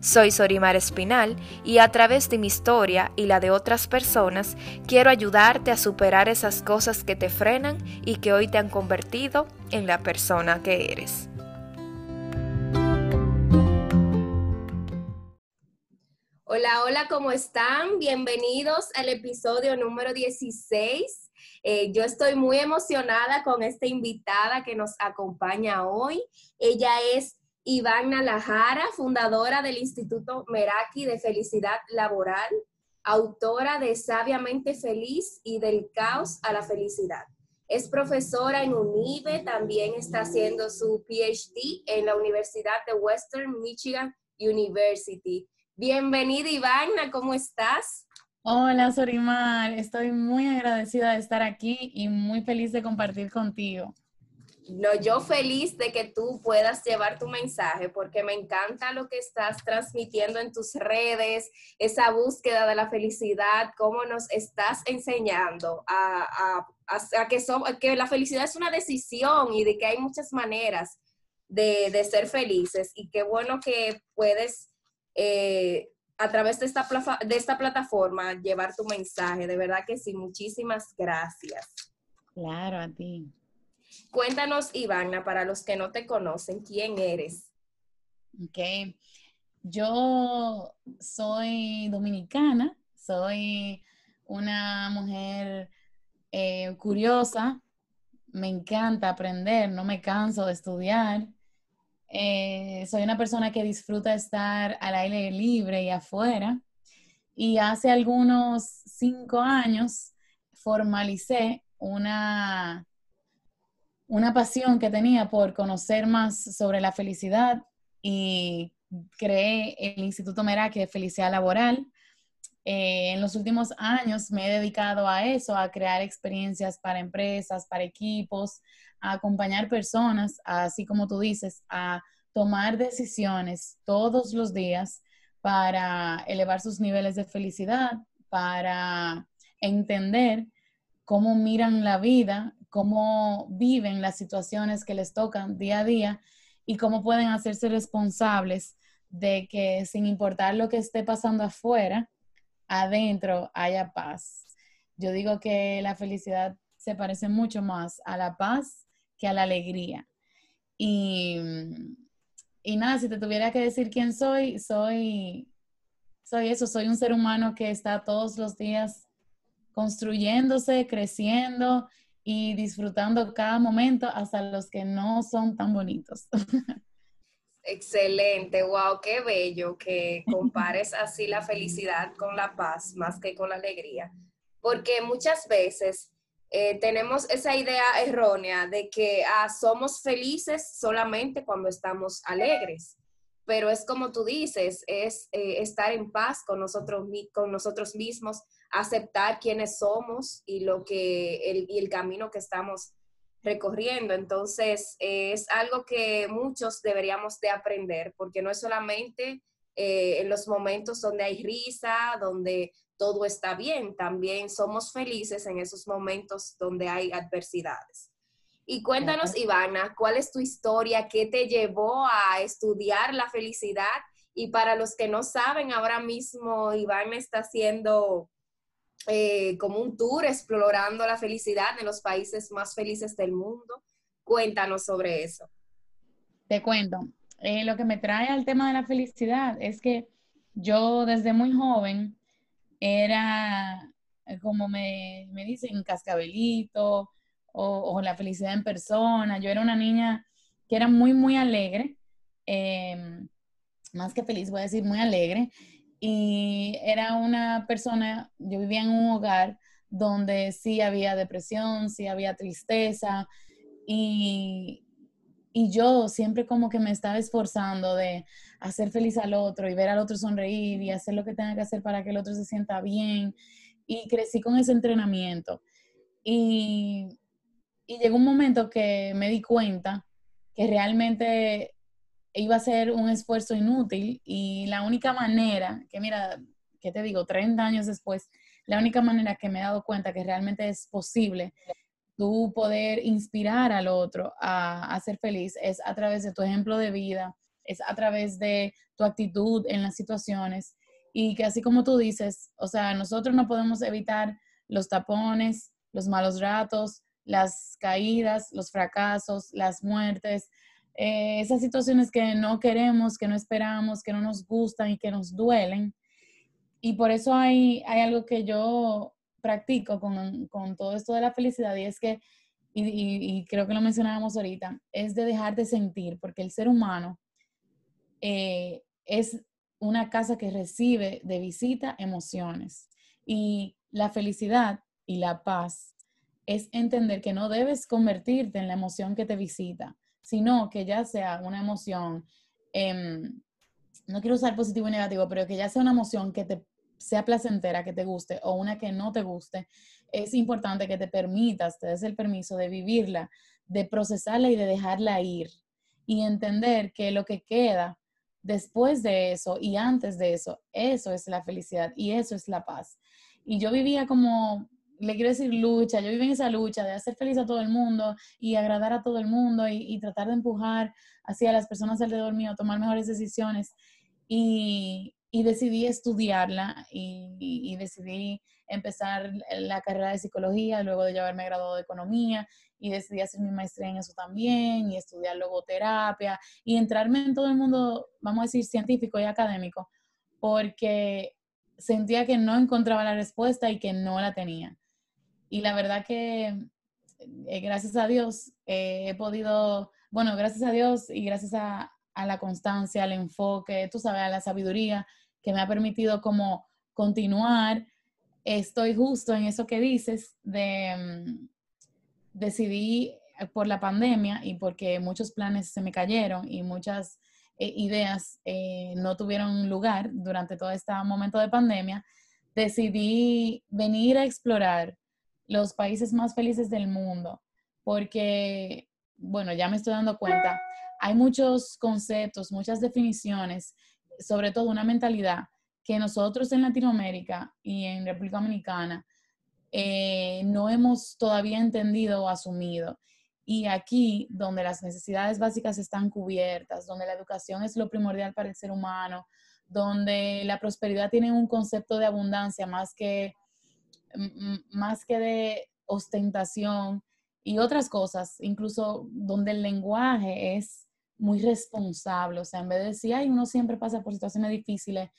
Soy Sorimar Espinal y a través de mi historia y la de otras personas quiero ayudarte a superar esas cosas que te frenan y que hoy te han convertido en la persona que eres. Hola, hola, ¿cómo están? Bienvenidos al episodio número 16. Eh, yo estoy muy emocionada con esta invitada que nos acompaña hoy. Ella es Ivana Lajara, fundadora del Instituto Meraki de Felicidad Laboral, autora de Sabiamente Feliz y del Caos a la Felicidad. Es profesora en UNIBE, también está haciendo su PhD en la Universidad de Western Michigan University. Bienvenida Ivana, ¿cómo estás? Hola Sorimar, estoy muy agradecida de estar aquí y muy feliz de compartir contigo. No, yo feliz de que tú puedas llevar tu mensaje porque me encanta lo que estás transmitiendo en tus redes, esa búsqueda de la felicidad, cómo nos estás enseñando a, que, la felicidad es una decisión y de que hay muchas maneras de, ser felices y qué bueno que puedes eh, a través de esta, de esta plataforma llevar tu mensaje. De verdad que sí, muchísimas gracias. Claro, a ti. Cuéntanos, Ivana, para los que no te conocen, ¿quién eres? Ok, yo soy dominicana, soy una mujer eh, curiosa, me encanta aprender, no me canso de estudiar. Eh, soy una persona que disfruta estar al aire libre y afuera. Y hace algunos cinco años formalicé una una pasión que tenía por conocer más sobre la felicidad y creé el Instituto Meraki de Felicidad Laboral. Eh, en los últimos años me he dedicado a eso, a crear experiencias para empresas, para equipos, a acompañar personas, así como tú dices, a tomar decisiones todos los días para elevar sus niveles de felicidad, para entender cómo miran la vida cómo viven las situaciones que les tocan día a día y cómo pueden hacerse responsables de que sin importar lo que esté pasando afuera, adentro haya paz. Yo digo que la felicidad se parece mucho más a la paz que a la alegría. Y, y nada, si te tuviera que decir quién soy, soy, soy eso, soy un ser humano que está todos los días construyéndose, creciendo y disfrutando cada momento hasta los que no son tan bonitos. Excelente, wow, qué bello que compares así la felicidad con la paz más que con la alegría, porque muchas veces eh, tenemos esa idea errónea de que ah, somos felices solamente cuando estamos alegres, pero es como tú dices, es eh, estar en paz con nosotros, con nosotros mismos, aceptar quiénes somos y lo que el, y el camino que estamos recorriendo. Entonces, es algo que muchos deberíamos de aprender, porque no es solamente eh, en los momentos donde hay risa, donde todo está bien, también somos felices en esos momentos donde hay adversidades. Y cuéntanos, Ivana, ¿cuál es tu historia? ¿Qué te llevó a estudiar la felicidad? Y para los que no saben, ahora mismo Ivana está haciendo eh, como un tour explorando la felicidad en los países más felices del mundo. Cuéntanos sobre eso. Te cuento. Eh, lo que me trae al tema de la felicidad es que yo desde muy joven era, eh, como me, me dicen, cascabelito o, la felicidad en persona. Yo era una niña que era muy, muy alegre, em, más que feliz, voy a decir muy alegre y era una persona, yo vivía en un hogar donde sí había depresión, sí había tristeza y, y yo siempre como que me estaba esforzando de hacer feliz al otro y ver al otro sonreír y hacer lo que tenga que hacer para que el otro se sienta bien. y crecí con ese entrenamiento. Y, y llegó un momento que me di cuenta que realmente iba a ser un esfuerzo inútil y la única manera, que mira, ¿qué te digo? 30 años después, la única manera que me he dado cuenta que realmente es posible tú poder inspirar al otro a, a, ser feliz es a través de tu ejemplo de vida, es a través de tu actitud en las situaciones y que así como tú dices, o sea, nosotros no podemos evitar los tapones, los malos ratos, las caídas, los fracasos, las muertes, eh, esas situaciones que no queremos, que no esperamos, que no nos gustan y que nos duelen. Y por eso hay, hay algo que yo practico con, con, todo esto de la felicidad y es que, y, creo que lo mencionábamos ahorita, es de dejar de sentir, porque el ser humano eh, es una casa que recibe de visita emociones y la felicidad y la paz es entender que no debes convertirte en la emoción que te visita, sino que ya sea una emoción, em, no quiero usar positivo y negativo, pero que ya sea una emoción que te sea placentera, que te guste, o una que no te guste, es importante que te permitas, te des el permiso de vivirla, de procesarla y de dejarla ir. Y entender que lo que queda después de eso y antes de eso, eso es la felicidad y eso es la paz. Y yo vivía como, le quiero decir lucha, yo vivía en esa lucha de hacer feliz a todo el mundo y agradar a todo el mundo y, tratar de empujar hacia las personas alrededor mío a tomar mejores decisiones. Y, y decidí estudiarla y, decidí empezar la carrera de psicología luego de ya haberme graduado de economía y decidí hacer mi maestría en eso también y estudiar logoterapia y entrarme en todo el mundo, vamos a decir, científico y académico, porque sentía que no encontraba la respuesta y que no la tenía. Y la verdad que eh, gracias a Dios eh, he podido, bueno, gracias a Dios y gracias a, a la constancia, al enfoque, tú sabes, a la sabiduría que me ha permitido como continuar. Estoy justo en eso que dices de mm, decidí por la pandemia y porque muchos planes se me cayeron y muchas eh, ideas eh, no tuvieron lugar durante todo este momento de pandemia, decidí venir a explorar los países más felices del mundo porque, bueno, ya me estoy dando cuenta, hay muchos conceptos, muchas definiciones, sobre todo una mentalidad que nosotros en Latinoamérica y en República Dominicana eh, no hemos todavía entendido o asumido. Y aquí, donde las necesidades básicas están cubiertas, donde la educación es lo primordial para el ser humano, donde la prosperidad tiene un concepto de abundancia más que, más que de ostentación y otras cosas, incluso donde el lenguaje es muy responsable, o sea, en vez de decir, ay, uno siempre pasa por situaciones difíciles,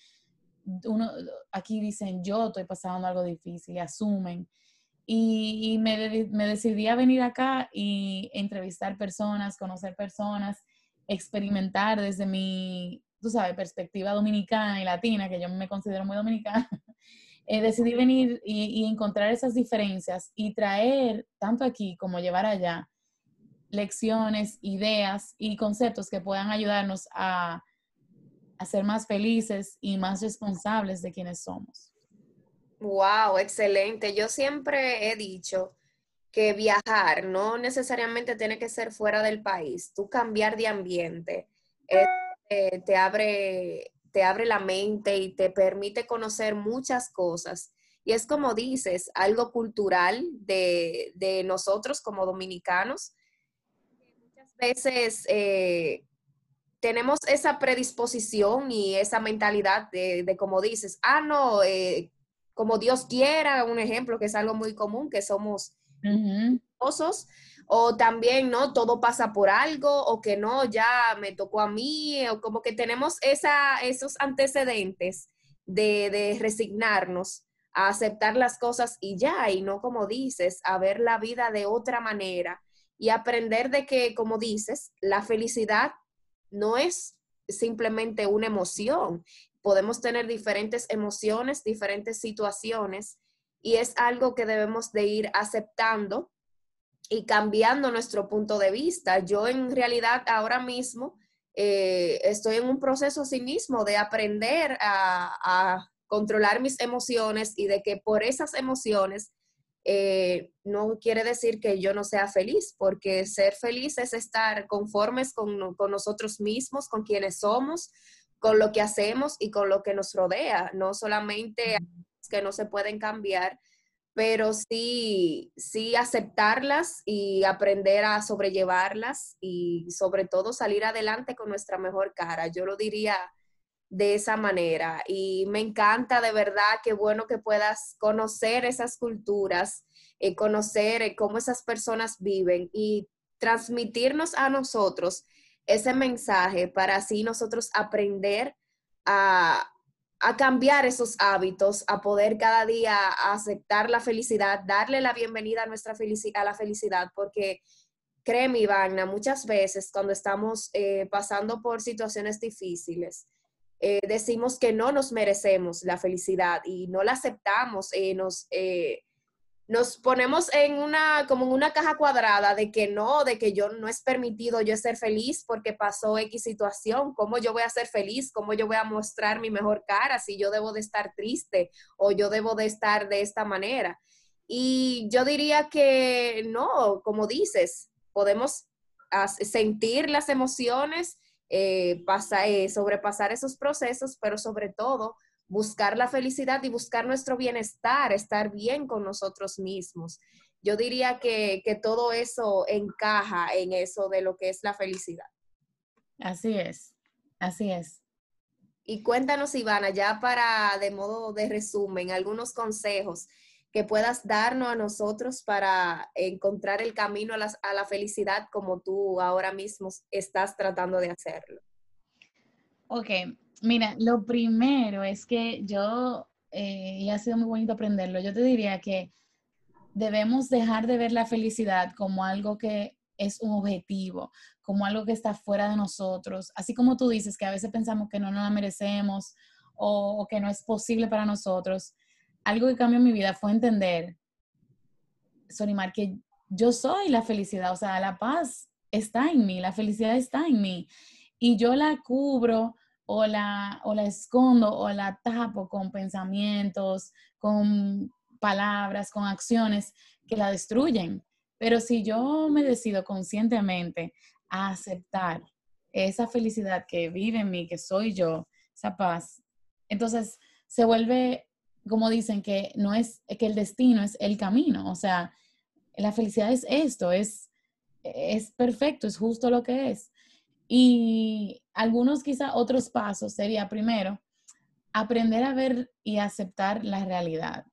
uno, aquí dicen, yo estoy pasando algo difícil, y asumen. Y, me, me, decidí a venir acá y entrevistar personas, conocer personas, experimentar desde mi, tú sabes, perspectiva dominicana y latina, que yo me considero muy dominicana. Eh, decidí venir y, encontrar esas diferencias y traer, tanto aquí como llevar allá, lecciones, ideas y conceptos que puedan ayudarnos a, ser más felices y más responsables de quienes somos. Wow, excelente. Yo siempre he dicho que viajar no necesariamente tiene que ser fuera del país. Tú cambiar de ambiente eh, te, abre, te abre la mente y te permite conocer muchas cosas. Y es como dices, algo cultural de, de nosotros como dominicanos veces eh, tenemos esa predisposición y esa mentalidad de, como dices, ah, no, eh, como Dios quiera, un ejemplo que es algo muy común, que somos osos, o también, ¿no? Todo pasa por algo, o que no, ya me tocó a mí, o como que tenemos esa, esos antecedentes de, de resignarnos a aceptar las cosas y ya, y no como dices, a ver la vida de otra manera y aprender de que, como dices, la felicidad no es simplemente una emoción. Podemos tener diferentes emociones, diferentes situaciones y es algo que debemos de ir aceptando y cambiando nuestro punto de vista. Yo en realidad ahora mismo eh, estoy en un proceso sí mismo de aprender a, controlar mis emociones y de que por esas emociones eh, no quiere decir que yo no sea feliz, porque ser feliz es estar conformes con, con, nosotros mismos, con quienes somos, con lo que hacemos y con lo que nos rodea, no solamente que no se pueden cambiar, pero sí, sí aceptarlas y aprender a sobrellevarlas y sobre todo salir adelante con nuestra mejor cara. Yo lo diría de esa manera y me encanta de verdad, qué bueno que puedas conocer esas culturas, eh, conocer eh, cómo esas personas viven y transmitirnos a nosotros ese mensaje para así nosotros aprender a, a cambiar esos hábitos, a poder cada día aceptar la felicidad, darle la bienvenida a nuestra felicidad, a la felicidad, porque créeme, Ivana, muchas veces cuando estamos eh, pasando por situaciones difíciles, eh, decimos que no nos merecemos la felicidad y no la aceptamos, eh, nos, nos ponemos en una, como en una caja cuadrada de que no, de que yo no es permitido yo ser feliz porque pasó X situación, ¿cómo yo voy a ser feliz? ¿Cómo yo voy a mostrar mi mejor cara si yo debo de estar triste o yo debo de estar de esta manera? Y yo diría que no, como dices, podemos sentir las emociones, eh, eh, sobrepasar esos procesos, pero sobre todo buscar la felicidad y buscar nuestro bienestar, estar bien con nosotros mismos. Yo diría que, todo eso encaja en eso de lo que es la felicidad. Así es, así es. Y cuéntanos, Ivana, ya para, de modo de resumen, algunos consejos que puedas darnos a nosotros para encontrar el camino a la, a la felicidad como tú ahora mismo estás tratando de hacerlo. Ok, Mira, lo primero es que yo, eh, y ha sido muy bonito aprenderlo, yo te diría que debemos dejar de ver la felicidad como algo que es un objetivo, como algo que está fuera de nosotros. Así como tú dices que a veces pensamos que no nos la merecemos o, que no es posible para nosotros. Algo que cambió mi vida fue entender, Sorimar, que yo soy la felicidad, o sea, la paz está en mí, la felicidad está en mí. Y yo la cubro o la, o la escondo o la tapo con pensamientos, con palabras, con acciones que la destruyen. Pero si yo me decido conscientemente a aceptar esa felicidad que vive en mí, que soy yo, esa paz, entonces se vuelve, como dicen, que no es, que el destino es el camino. O sea, la felicidad es esto, es, es perfecto, es justo lo que es. Y algunos quizá otros pasos sería primero, aprender a ver y aceptar la realidad.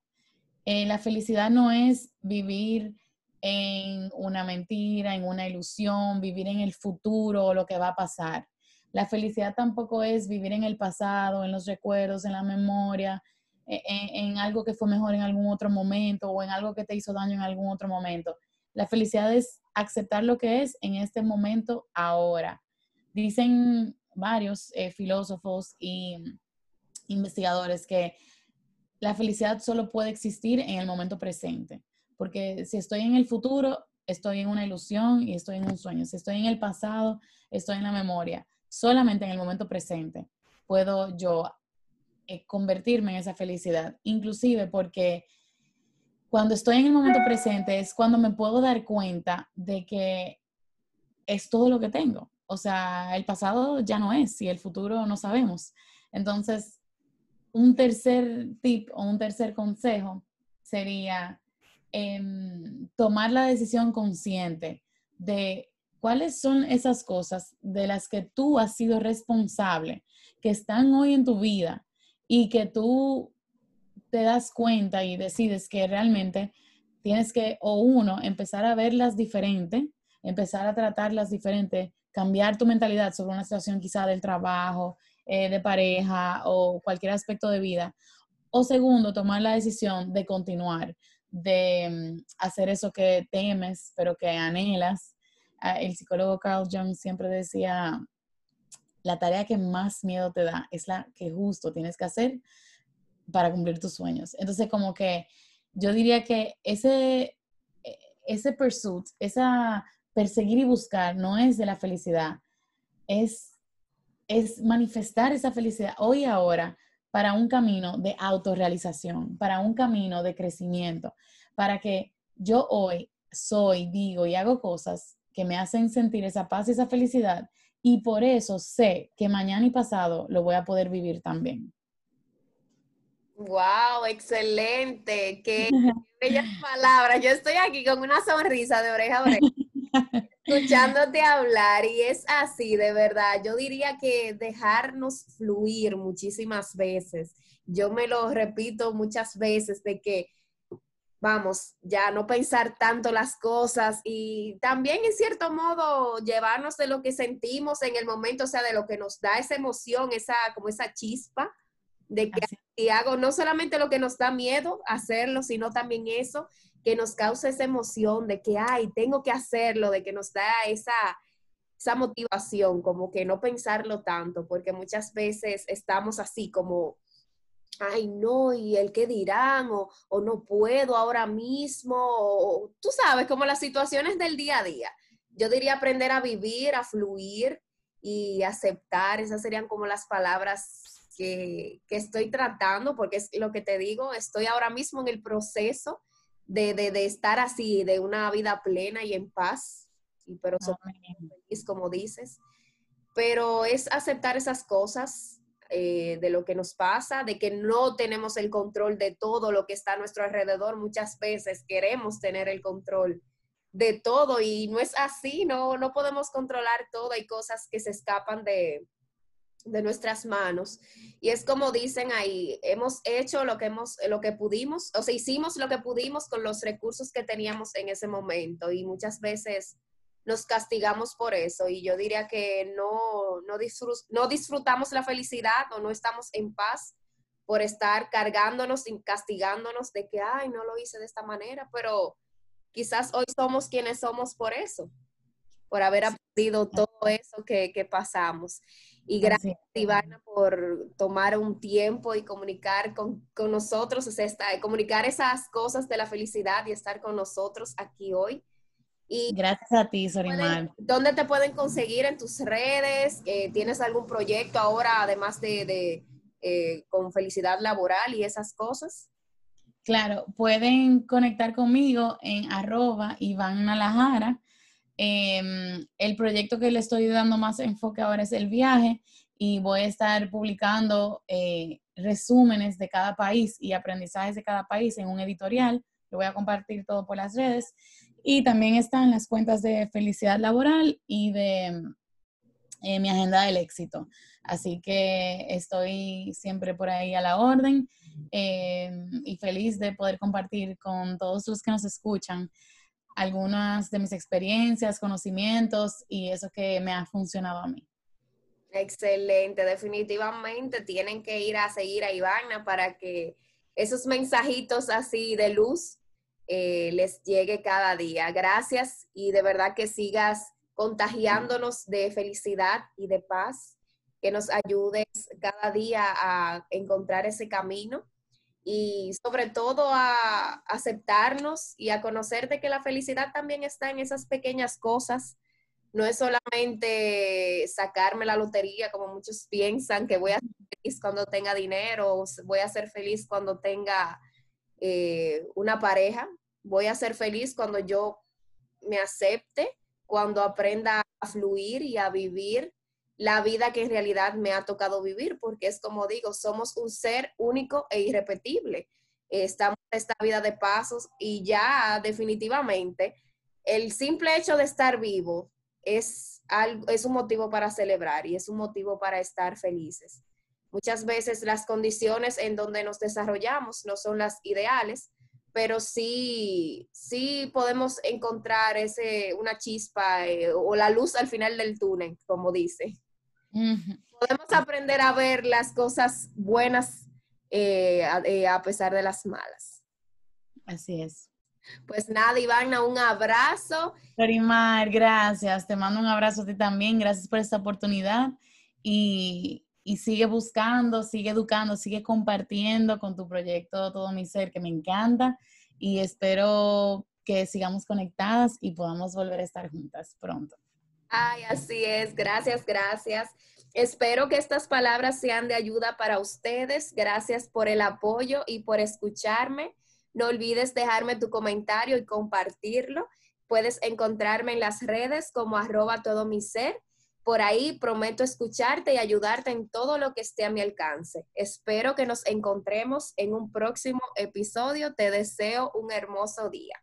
Eh, la felicidad no es vivir en una mentira, en una ilusión, vivir en el futuro o lo que va a pasar. La felicidad tampoco es vivir en el pasado, en los recuerdos, en la memoria, en, e, en, algo que fue mejor en algún otro momento o en algo que te hizo daño en algún otro momento. La felicidad es aceptar lo que es en este momento ahora. Dicen varios eh, filósofos y investigadores que la felicidad solo puede existir en el momento presente, porque si estoy en el futuro, estoy en una ilusión y estoy en un sueño. Si estoy en el pasado, estoy en la memoria. Solamente en el momento presente puedo yo eh, convertirme en esa felicidad, inclusive porque cuando estoy en el momento presente es cuando me puedo dar cuenta de que es todo lo que tengo. O sea, el pasado ya no es y el futuro no sabemos. Entonces, un tercer tip o un tercer consejo sería em, tomar la decisión consciente de cuáles son esas cosas de las que tú has sido responsable, que están hoy en tu vida y que tú te das cuenta y decides que realmente tienes que, o uno, empezar a verlas diferente, empezar a tratarlas diferente cambiar tu mentalidad sobre una situación quizá del trabajo, eh, de pareja o cualquier aspecto de vida. O segundo, tomar la decisión de continuar, de mm, hacer eso que temes, pero que anhelas. Ah, el psicólogo Carl Jung siempre decía, la tarea que más miedo te da es la que justo tienes que hacer para cumplir tus sueños. Entonces, como que yo diría que ese, e, ese pursuit, esa perseguir y buscar no es de la felicidad, es, es manifestar esa felicidad hoy y ahora para un camino de autorrealización, para un camino de crecimiento, para que yo hoy soy, digo y hago cosas que me hacen sentir esa paz y esa felicidad y por eso sé que mañana y pasado lo voy a poder vivir también. Wow, excelente. Qué, bellas palabras. Yo estoy aquí con una sonrisa de oreja a oreja, escuchándote hablar y es así, de verdad. Yo diría que dejarnos fluir muchísimas veces. Yo me lo repito muchas veces de que vamos, ya no pensar tanto las cosas y también en cierto modo llevarnos de lo que sentimos en el momento, o sea, de lo que nos da esa emoción, esa como esa chispa de que y hago no solamente lo que nos da miedo hacerlo, sino también eso que nos causa esa emoción de que, ay, tengo que hacerlo, de que nos da esa, esa motivación, como que no pensarlo tanto, porque muchas veces estamos así como, ay, no, y el qué dirán, o, no puedo ahora mismo, tú sabes, como las situaciones del día a día. Yo diría aprender a vivir, a fluir y aceptar, esas serían como las palabras que, estoy tratando, porque es lo que te digo, estoy ahora mismo en el proceso de, estar así, de una vida plena y en paz, y, pero soy feliz, como dices. Pero es aceptar esas cosas eh, de lo que nos pasa, de que no tenemos el control de todo lo que está a nuestro alrededor. Muchas veces queremos tener el control de todo y no es así, no, no podemos controlar todo, hay cosas que se escapan de, de nuestras manos. Y es como dicen ahí, hemos hecho lo que hemos, lo que pudimos, o sea, hicimos lo que pudimos con los recursos que teníamos en ese momento. Y muchas veces nos castigamos por eso. Y yo diría que no, no, no disfrutamos la felicidad o no estamos en paz por estar cargándonos y castigándonos de que, ay, no lo hice de esta manera, pero quizás hoy somos quienes somos por eso, por haber aprendido todo eso que, que pasamos. Y gracias, Ivana, por tomar un tiempo y comunicar con, nosotros, o comunicar esas cosas de la felicidad y estar con nosotros aquí hoy. Y gracias a ti, Sorimar. ¿Dónde te pueden conseguir en tus redes? Eh, ¿Tienes algún proyecto ahora, además de, eh, con felicidad laboral y esas cosas? Claro, pueden conectar conmigo en arroba Iván Nalajara Em, el proyecto que le estoy dando más enfoque ahora es el viaje y voy a estar publicando eh, resúmenes de cada país y aprendizajes de cada país en un editorial. Lo voy a compartir todo por las redes. Y también están las cuentas de felicidad laboral y de eh, mi agenda del éxito. Así que estoy siempre por ahí a la orden em, y feliz de poder compartir con todos los que nos escuchan algunas de mis experiencias, conocimientos y eso que me ha funcionado a mí. Excelente, definitivamente tienen que ir a seguir a Ivana para que esos mensajitos así de luz eh, les llegue cada día. Gracias y de verdad que sigas contagiándonos de felicidad y de paz, que nos ayudes cada día a encontrar ese camino y sobre todo a aceptarnos y a conocer de que la felicidad también está en esas pequeñas cosas. No es solamente sacarme la lotería, como muchos piensan, que voy a ser feliz cuando tenga dinero, voy a ser feliz cuando tenga eh, una pareja, voy a ser feliz cuando yo me acepte, cuando aprenda a fluir y a vivir la vida que en realidad me ha tocado vivir, porque es como digo, somos un ser único e irrepetible. Estamos en esta vida de pasos y ya definitivamente el simple hecho de estar vivo es, es un motivo para celebrar y es un motivo para estar felices. Muchas veces las condiciones en donde nos desarrollamos no son las ideales, pero sí, sí podemos encontrar ese, una chispa eh, o la luz al final del túnel, como dice. Podemos aprender a ver las cosas buenas eh, eh, a, pesar de las malas. Así es. Pues nada, Ivana, un abrazo. Karimar, gracias. Te mando un abrazo a ti también. Gracias por esta oportunidad. Y, y, sigue buscando, sigue educando, sigue compartiendo con tu proyecto Todo Mi Ser, que me encanta. Y espero que sigamos conectadas y podamos volver a estar juntas pronto. Ay, así es. Gracias, gracias. Espero que estas palabras sean de ayuda para ustedes. Gracias por el apoyo y por escucharme. No olvides dejarme tu comentario y compartirlo. Puedes encontrarme en las redes como arroba todo mi ser. Por ahí prometo escucharte y ayudarte en todo lo que esté a mi alcance. Espero que nos encontremos en un próximo episodio. Te deseo un hermoso día.